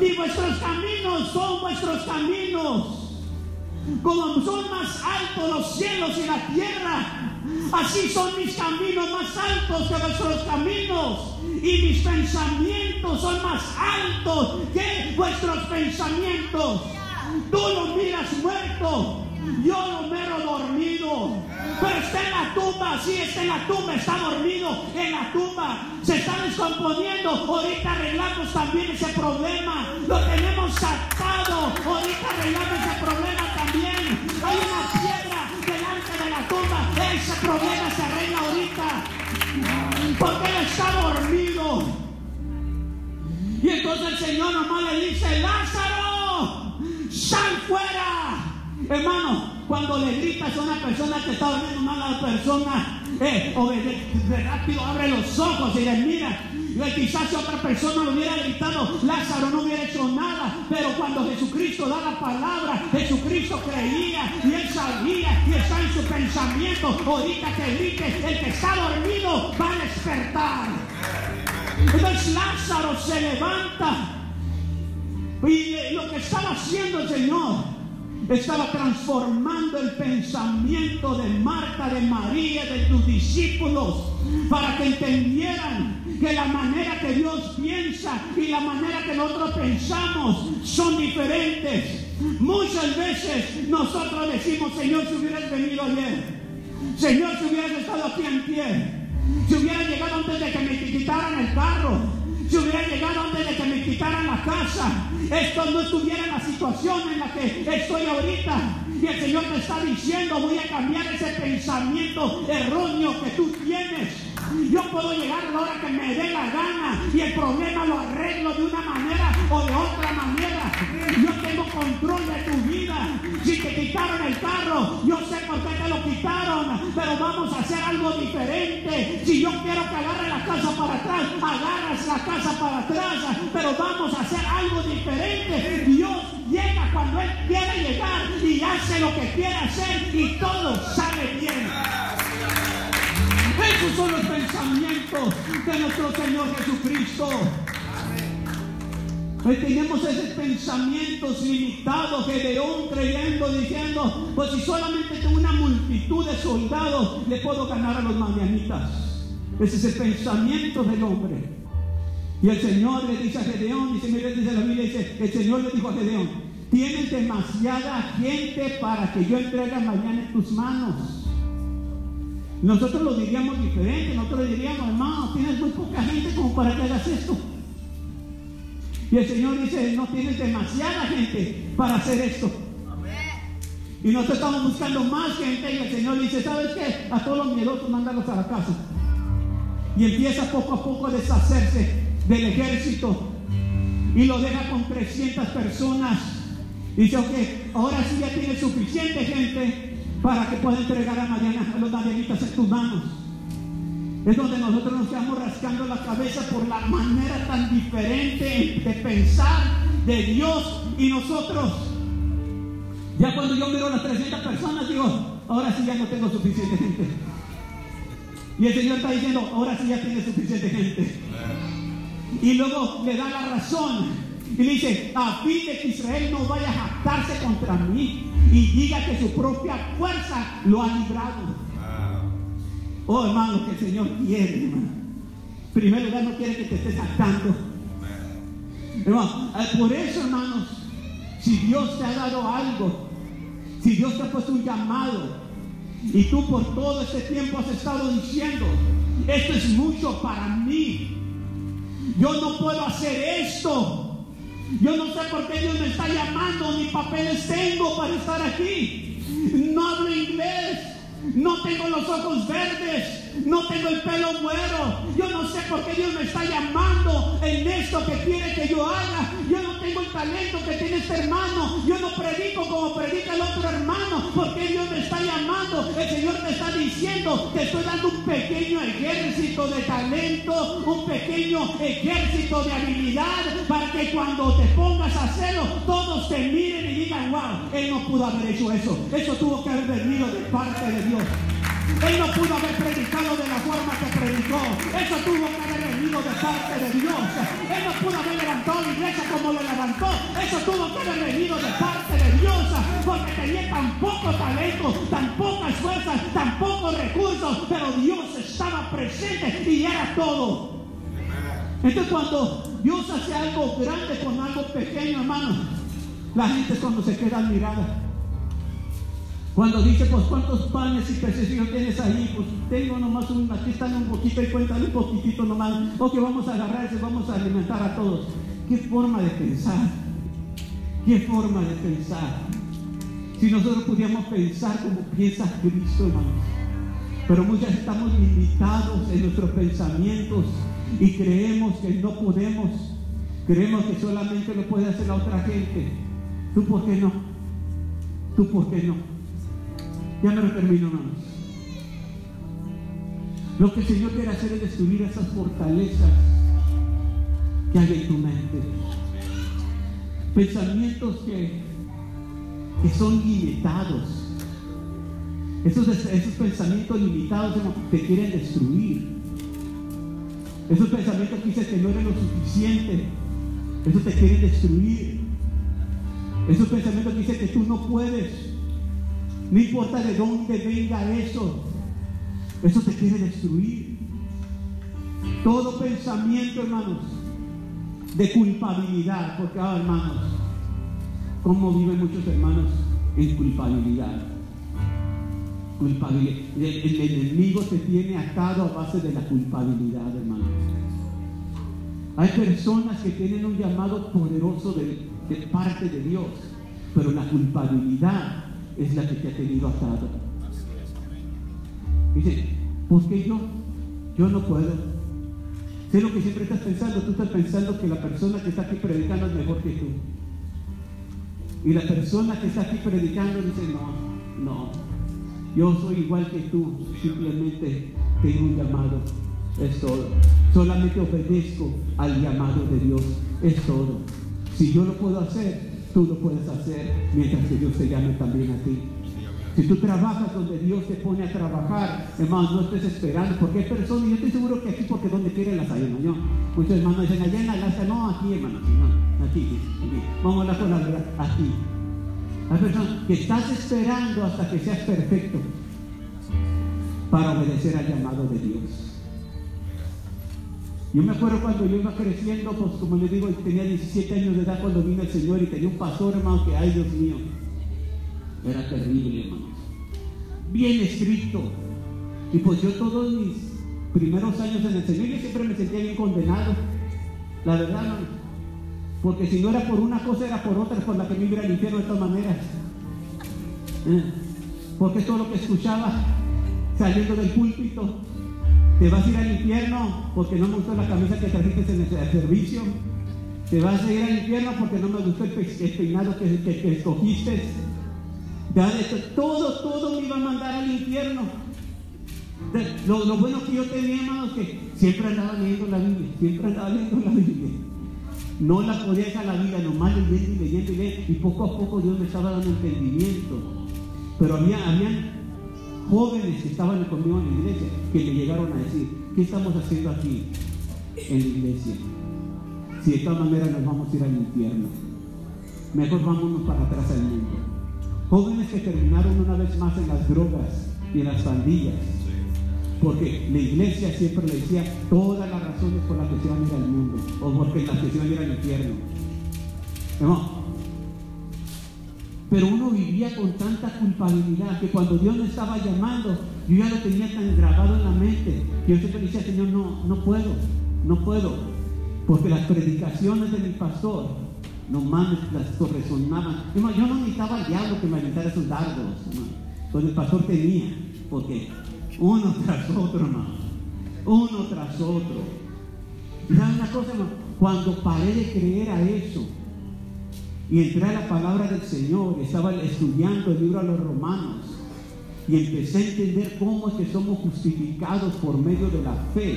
ni vuestros caminos son vuestros caminos. Como son más altos los cielos y la tierra, Así son mis caminos más altos que vuestros caminos. Y mis pensamientos son más altos que vuestros pensamientos. Tú lo miras muerto. Yo lo miro dormido. Pero está en la tumba, sí está en la tumba, está dormido en la tumba. Se está descomponiendo. Ahorita arreglamos también ese problema. Lo tenemos sacado. Ahorita arreglamos ese problema también. Hay una piedra delante de la tumba. Ese problema se arregla ahorita. Porque él está dormido. Y entonces el Señor nomás le dice, Lázaro, sal fuera. Hermano, cuando le gritas a una persona que está durmiendo mal a la persona, eh, rápido abre los ojos y le mira. Quizás si otra persona lo hubiera gritado, Lázaro no hubiera hecho nada. Pero cuando Jesucristo da la palabra, Jesucristo creía y él sabía y está en su pensamiento. Ahorita que grite, el que está dormido va a despertar. Entonces Lázaro se levanta. Y lo que estaba haciendo el Señor estaba transformando el pensamiento de Marta, de María, de tus discípulos, para que entendieran que la manera que Dios piensa y la manera que nosotros pensamos son diferentes. Muchas veces nosotros decimos, Señor, si hubieras venido ayer, Señor, si hubieras estado aquí en pie, si hubieras llegado antes de que me quitaran el carro, si hubiera llegado antes de que me quitaran la casa, esto no estuviera en la situación en la que estoy ahorita. Y el Señor te está diciendo, voy a cambiar ese pensamiento erróneo que tú tienes. Yo puedo llegar a la hora que me dé la gana y el problema lo arreglo de una manera o de otra manera. Yo tengo control de tu vida. Si te quitaron el carro, yo sé por qué te lo quitaron, pero vamos a hacer algo diferente. Si yo quiero que agarre la casa para atrás, agarras la casa para atrás, pero vamos a hacer algo diferente. Dios llega cuando Él quiere llegar y hace lo que quiere hacer y todo sale bien. Esos son los pensamientos de nuestro Señor Jesucristo. Tenemos esos pensamientos limitados, Gedeón creyendo, diciendo, pues si solamente tengo una multitud de soldados, le puedo ganar a los madianitas. Ese es el pensamiento del hombre. Y el Señor le dice a Gedeón, dice, mire, dice la Biblia, dice, el Señor le dijo a Gedeón, tienes demasiada gente para que yo entregue mañana en tus manos. Nosotros lo diríamos diferente, nosotros diríamos, hermano, tienes muy poca gente como para que hagas esto. Y el Señor dice, no tienes demasiada gente para hacer esto. Y nosotros estamos buscando más gente y el Señor dice, ¿sabes qué? A todos los miedosos mándalos a la casa. Y empieza poco a poco a deshacerse del ejército y lo deja con 300 personas. Y dice, ok, ahora sí ya tiene suficiente gente para que pueda entregar a, Mariana, a los madianitas en tus manos. Es donde nosotros nos quedamos rascando la cabeza por la manera tan diferente de pensar de Dios y nosotros. Ya cuando yo miro a las 300 personas, digo, ahora sí ya no tengo suficiente gente. Y el Señor está diciendo, ahora sí ya tiene suficiente gente. Y luego le da la razón. Y le dice, a fin de que Israel no vaya a jactarse contra mí y diga que su propia fuerza lo ha librado. Oh, hermano, que el Señor quiere, hermano. En primer lugar, no quiere que te estés jactando. Hermano, eh, por eso, hermanos, si Dios te ha dado algo, si Dios te ha puesto un llamado, y tú por todo este tiempo has estado diciendo, esto es mucho para mí, yo no puedo hacer esto. Yo no sé por qué Dios me está llamando, ni papeles tengo para estar aquí. No hablo inglés, no tengo los ojos verdes, no tengo el pelo güero. Yo no sé por qué Dios me está llamando en esto que quiere que yo haga. Yo no tengo el talento que tiene este hermano. Yo no predico como predica el otro hermano. Porque Dios me está llamando. El Señor me está diciendo que estoy dando un pequeño ejército de talento, un pequeño ejército de habilidad para que cuando te pongas a hacerlo, todos te miren y digan, wow, Él no pudo haber hecho eso. Eso tuvo que haber venido de parte de Dios. Él no pudo haber predicado de la forma que predicó. Eso tuvo que haber venido de parte de Dios. Él no pudo haber levantado la iglesia como lo levantó. Eso tuvo que haber venido de parte de Dios. Porque tenía tan poco talento, tan pocas fuerzas, tan pocos recursos. Pero Dios estaba presente y era todo. Entonces cuando Dios hace algo grande con algo pequeño, hermano, la gente cuando se queda admirada. Cuando dice, pues cuántos panes y peces tienes ahí, pues tengo nomás un, aquí están un poquito y cuéntale un poquitito nomás, o que vamos a agarrar y vamos a alimentar a todos. ¿Qué forma de pensar? ¿Qué forma de pensar? Si nosotros pudiéramos pensar como piensa Cristo, hermanos. Pero muchas estamos limitados en nuestros pensamientos y creemos que no podemos. Creemos que solamente lo puede hacer la otra gente. ¿Tú por qué no? ¿Tú por qué no? Ya me lo termino, hermanos. Lo que el Señor quiere hacer es destruir esas fortalezas que hay en tu mente. Pensamientos que, que son limitados. Esos, esos pensamientos limitados te quieren destruir. Esos pensamientos que dicen que no eres lo suficiente. Eso te quieren destruir. Esos pensamientos que dicen que tú no puedes. No importa de dónde venga eso. Eso te quiere destruir. Todo pensamiento, hermanos, de culpabilidad. Porque, ah, hermanos, como viven muchos hermanos en culpabilidad. Culpabilidad. El, enemigo te tiene atado a base de la culpabilidad, hermanos. Hay personas que tienen un llamado poderoso de, de parte de Dios, pero la culpabilidad es la que te ha tenido atado. Dice, ¿por qué yo? Yo no puedo. Sé lo que siempre estás pensando, tú estás pensando que la persona que está aquí predicando es mejor que tú. Y la persona que está aquí predicando dice, no, no, yo soy igual que tú, simplemente tengo un llamado, es todo. Solamente obedezco al llamado de Dios, es todo. Si yo lo puedo hacer, tú lo puedes hacer mientras que Dios te llame también a ti. Si tú trabajas donde Dios te pone a trabajar, hermano, no estés esperando, porque hay personas, yo estoy seguro que aquí, porque donde quieren las hay, hermano. Muchos hermanos dicen, allá en la no, aquí, hermano, no, aquí, aquí. Vamos a hablar con la verdad, aquí. Hay personas que estás esperando hasta que seas perfecto para obedecer al llamado de Dios. Yo me acuerdo cuando yo iba creciendo, pues como le digo, tenía 17 años de edad cuando vino el Señor y tenía un pastor, hermano, que, ay Dios mío, era terrible, hermano. Bien estricto. Y pues yo todos mis primeros años en el Señor, yo siempre me sentía bien condenado. La verdad, hermano. Porque si no era por una cosa, era por otra, por la que me iba al infierno de todas maneras. ¿Eh? Porque todo lo que escuchaba saliendo del púlpito te vas a ir al infierno porque no me gustó la camisa que trajiste en el servicio. Te vas a ir al infierno porque no me gustó el, peinado que, que, escogiste. Todo, todo me iba a mandar al infierno. Lo, lo, bueno que yo tenía, hermanos, que siempre andaba leyendo la Biblia, siempre andaba leyendo la Biblia. No la podía dejar la Biblia, nomás leyendo y leyendo y leyendo. Y poco a poco Dios me estaba dando entendimiento. Pero había, había jóvenes que estaban conmigo en la iglesia que le llegaron a decir, ¿qué estamos haciendo aquí en la iglesia? Si de todas maneras nos vamos a ir al infierno, mejor vámonos para atrás al mundo. Jóvenes que terminaron una vez más en las drogas y en las pandillas, porque la iglesia siempre le decía todas las razones por las que se van a ir al mundo, o porque las que se van a ir al infierno. Pero uno vivía con tanta culpabilidad que cuando Dios me estaba llamando, yo ya lo tenía tan grabado en la mente que yo siempre decía, Señor, no, no puedo, no puedo. Porque las predicaciones de mi pastor, no mames, las resonaban. Yo no necesitaba al diablo que me aventara esos dardos, Pues el pastor tenía, porque uno (laughs) tras otro, hermano, uno tras otro. Y una cosa, hermano, cuando paré de creer a eso, y entré a la palabra del Señor, estaba estudiando el libro a los romanos y empecé a entender cómo es que somos justificados por medio de la fe.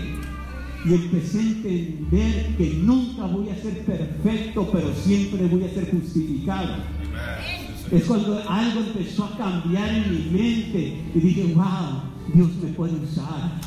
Y empecé a entender que nunca voy a ser perfecto, pero siempre voy a ser justificado. Es cuando algo empezó a cambiar en mi mente y dije, wow, Dios me puede usar.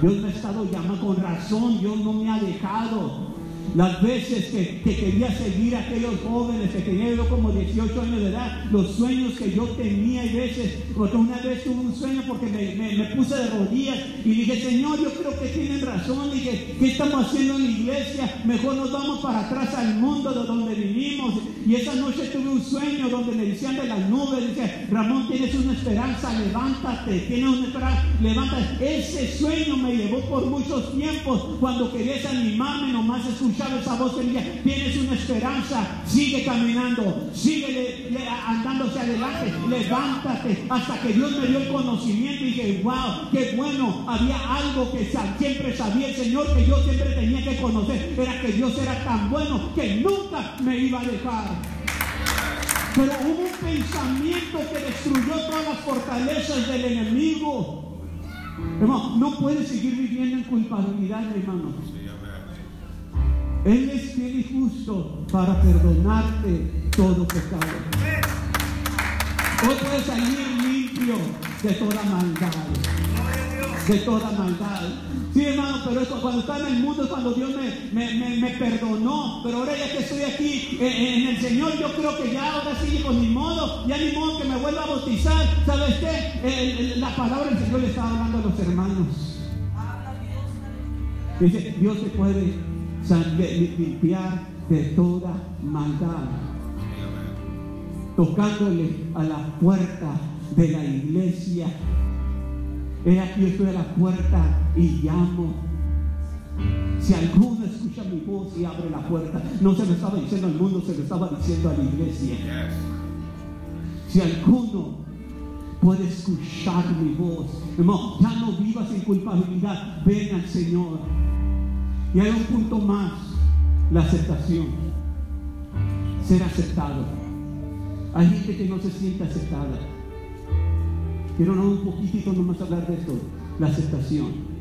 Dios me ha estado llamando con razón, Dios no me ha dejado. Las veces que, quería seguir a aquellos jóvenes que tenía yo como 18 años de edad, los sueños que yo tenía y veces, porque una vez tuve un sueño porque me, puse de rodillas y dije, Señor, yo creo que tienen razón, dije, ¿qué estamos haciendo en la iglesia? Mejor nos vamos para atrás al mundo de donde vivimos. Y esa noche tuve un sueño donde me decían de las nubes, dice, Ramón, tienes una esperanza, levántate, tienes una esperanza, levántate. Ese sueño me llevó por muchos tiempos cuando quería desanimarme, nomás escuchar esa voz que decía, tienes una esperanza, sigue caminando, sigue andando hacia adelante, levántate, hasta que Dios me dio el conocimiento y dije, wow, qué bueno, había algo que siempre sabía el Señor, que yo siempre tenía que conocer, era que Dios era tan bueno que nunca me iba a dejar. Pero hubo un pensamiento que destruyó todas las fortalezas del enemigo. No puedes seguir viviendo en culpabilidad, hermano. Él es fiel y justo para perdonarte todo pecado. Hoy puedes salir limpio de toda maldad. De toda maldad. Sí, hermano, pero eso, cuando estaba en el mundo es cuando Dios me, me, perdonó. Pero ahora ya que estoy aquí eh, eh, en el Señor, yo creo que ya ahora sí, con mi modo, ya ni modo que me vuelva a bautizar. ¿Sabes qué? la palabra del Señor le está hablando a los hermanos. Dice, Dios se puede limpiar de toda maldad. Tocándole a la puerta de la iglesia. He aquí estoy a la puerta y llamo. Si alguno escucha mi voz y abre la puerta, no se lo estaba diciendo al mundo, se lo estaba diciendo a la iglesia. Si alguno puede escuchar mi voz, hermano, ya no vivas en culpabilidad, ven al Señor. Y hay un punto más, la aceptación. Ser aceptado. Hay gente que no se siente aceptada. Quiero no un poquitito nomás hablar de esto, la aceptación.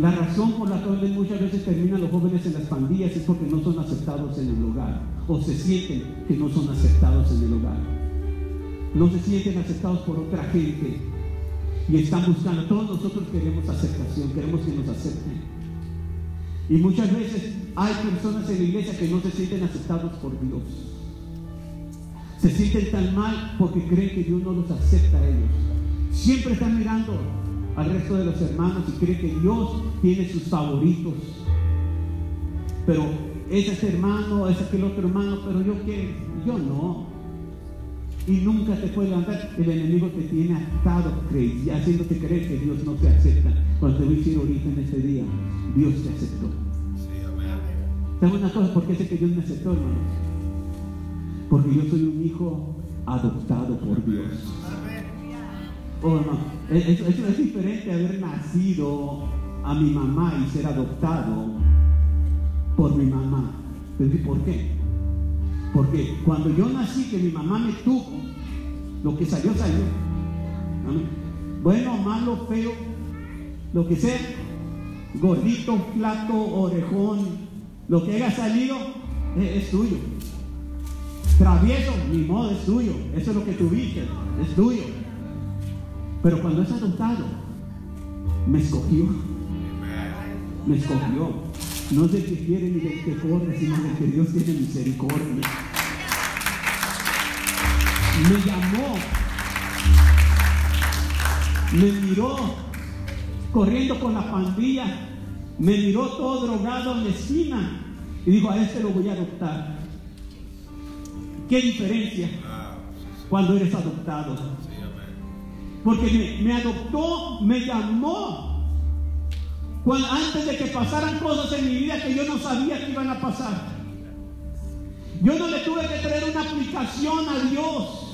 La razón por la cual muchas veces terminan los jóvenes en las pandillas es porque no son aceptados en el hogar o se sienten que no son aceptados en el hogar. no se sienten aceptados por otra gente y están buscando. Todos nosotros queremos aceptación, queremos que nos acepten. Y muchas veces hay personas en la iglesia que no se sienten aceptados por Dios. Se sienten tan mal porque creen que Dios no los acepta a ellos. Siempre están mirando al resto de los hermanos y creen que Dios tiene sus favoritos. Pero es ese hermano, es aquel otro hermano, pero yo qué, yo no. Y nunca te puede levantar. El enemigo te tiene atado, haciéndote creer que Dios no te acepta. Cuando te voy a decir ahorita en este día, Dios te aceptó. ¿Sabes una cosa? ¿Por qué sé que Dios me aceptó, hermano? Porque yo soy un hijo adoptado por Dios. Oh, no. Eso, es diferente haber nacido a mi mamá y ser adoptado por mi mamá. ¿Por qué? Porque cuando yo nací, que mi mamá me tuvo, lo que salió, salió. Bueno, malo, feo, lo que sea, gordito, flaco, orejón, lo que haya salido, es, tuyo. Travieso, mi modo, es tuyo. Eso es lo que tuviste, es tuyo. Pero cuando es adoptado, me escogió. Me escogió. No es del que quiere ni del que corre, sino del que Dios tiene misericordia. Me llamó. Me miró corriendo con la pandilla. Me miró todo drogado en la esquina. Y dijo, a este lo voy a adoptar. ¿Qué diferencia cuando eres adoptado? Porque me, adoptó, me llamó antes de que pasaran cosas en mi vida que yo no sabía que iban a pasar. Yo no le tuve que traer una aplicación a Dios.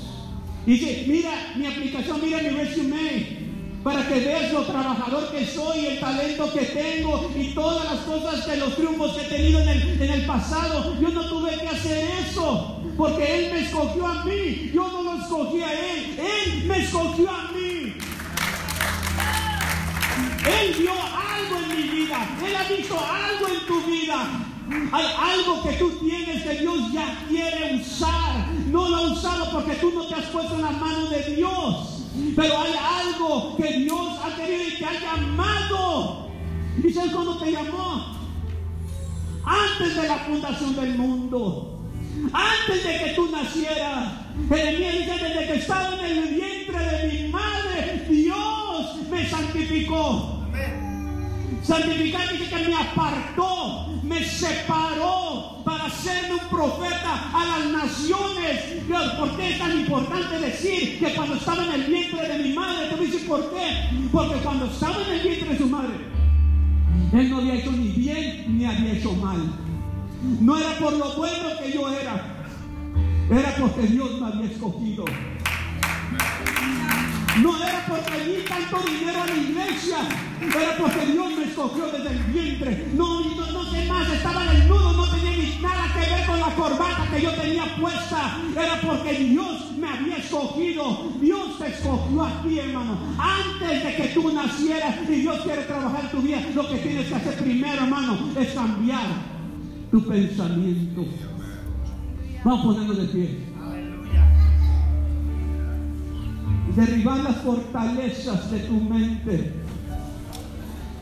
Y dice, mira mi aplicación, mira mi resumen, para que veas lo trabajador que soy, el talento que tengo y todas las cosas que los triunfos que he tenido en el, en el pasado. Yo no tuve que hacer eso, porque Él me escogió a mí. Yo no lo escogí a Él, Él me escogió a mí. Él algo en mi vida. Él ha visto algo en tu vida. Hay algo que tú tienes que Dios ya quiere usar. No lo ha usado porque tú no te has puesto en la mano de Dios. Pero hay algo que Dios ha querido y te ha llamado. ¿Y sabes cuándo te llamó? Antes de la fundación del mundo. Antes de que tú nacieras. Jeremías dice, desde que estaba en el vientre de mi madre, Dios me santificó. Santificar dice que me apartó, me separó para ser un profeta a las naciones. Dios, ¿por qué es tan importante decir que cuando estaba en el vientre de mi madre? Te dice por qué. Porque cuando estaba en el vientre de su madre, él no había hecho ni bien ni había hecho mal. No era por lo bueno que yo era, era porque Dios me había escogido. No era porque di tanto dinero a la iglesia, era porque Dios me escogió desde el vientre. No, no, no sé más, estaba en el nudo, no tenía ni nada que ver con la corbata que yo tenía puesta. Era porque Dios me había escogido. Dios te escogió a ti, hermano. Antes de que tú nacieras y Dios quiere trabajar tu vida, lo que tienes que hacer primero, hermano, es cambiar tu pensamiento. Vamos ponernos de pie. Derribar las fortalezas de tu mente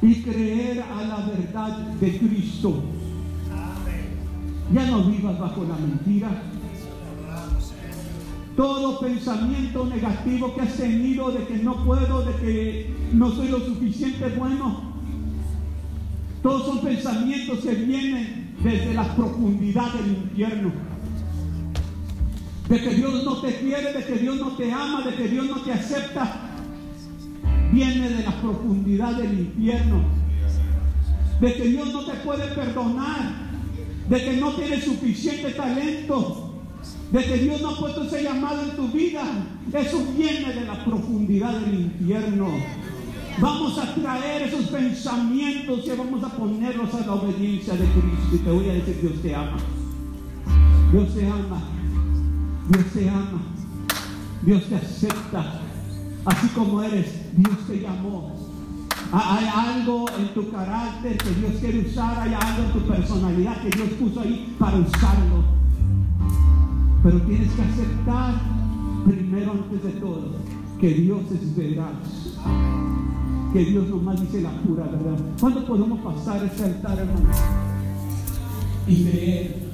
y creer a la verdad de Cristo. Ya no vivas bajo la mentira. Todo pensamiento negativo que has tenido de que no puedo, de que no soy lo suficiente bueno, todos son pensamientos que vienen desde la profundidad del infierno de que Dios no te quiere, de que Dios no te ama, de que Dios no te acepta, viene de la profundidad del infierno. De que Dios no te puede perdonar, de que no tienes suficiente talento, de que Dios no ha puesto ese llamado en tu vida. Eso viene de la profundidad del infierno. Vamos a traer esos pensamientos y vamos a ponerlos a la obediencia de Cristo. Y te voy a decir, Dios te ama. Dios te ama. Dios te ama, Dios te acepta, así como eres, Dios te llamó. Hay algo en tu carácter que Dios quiere usar, hay algo en tu personalidad que Dios puso ahí para usarlo. Pero tienes que aceptar primero antes de todo, que Dios es veraz. Que Dios nomás dice la pura verdad. ¿Cuándo podemos pasar ese altar, hermano? Y creer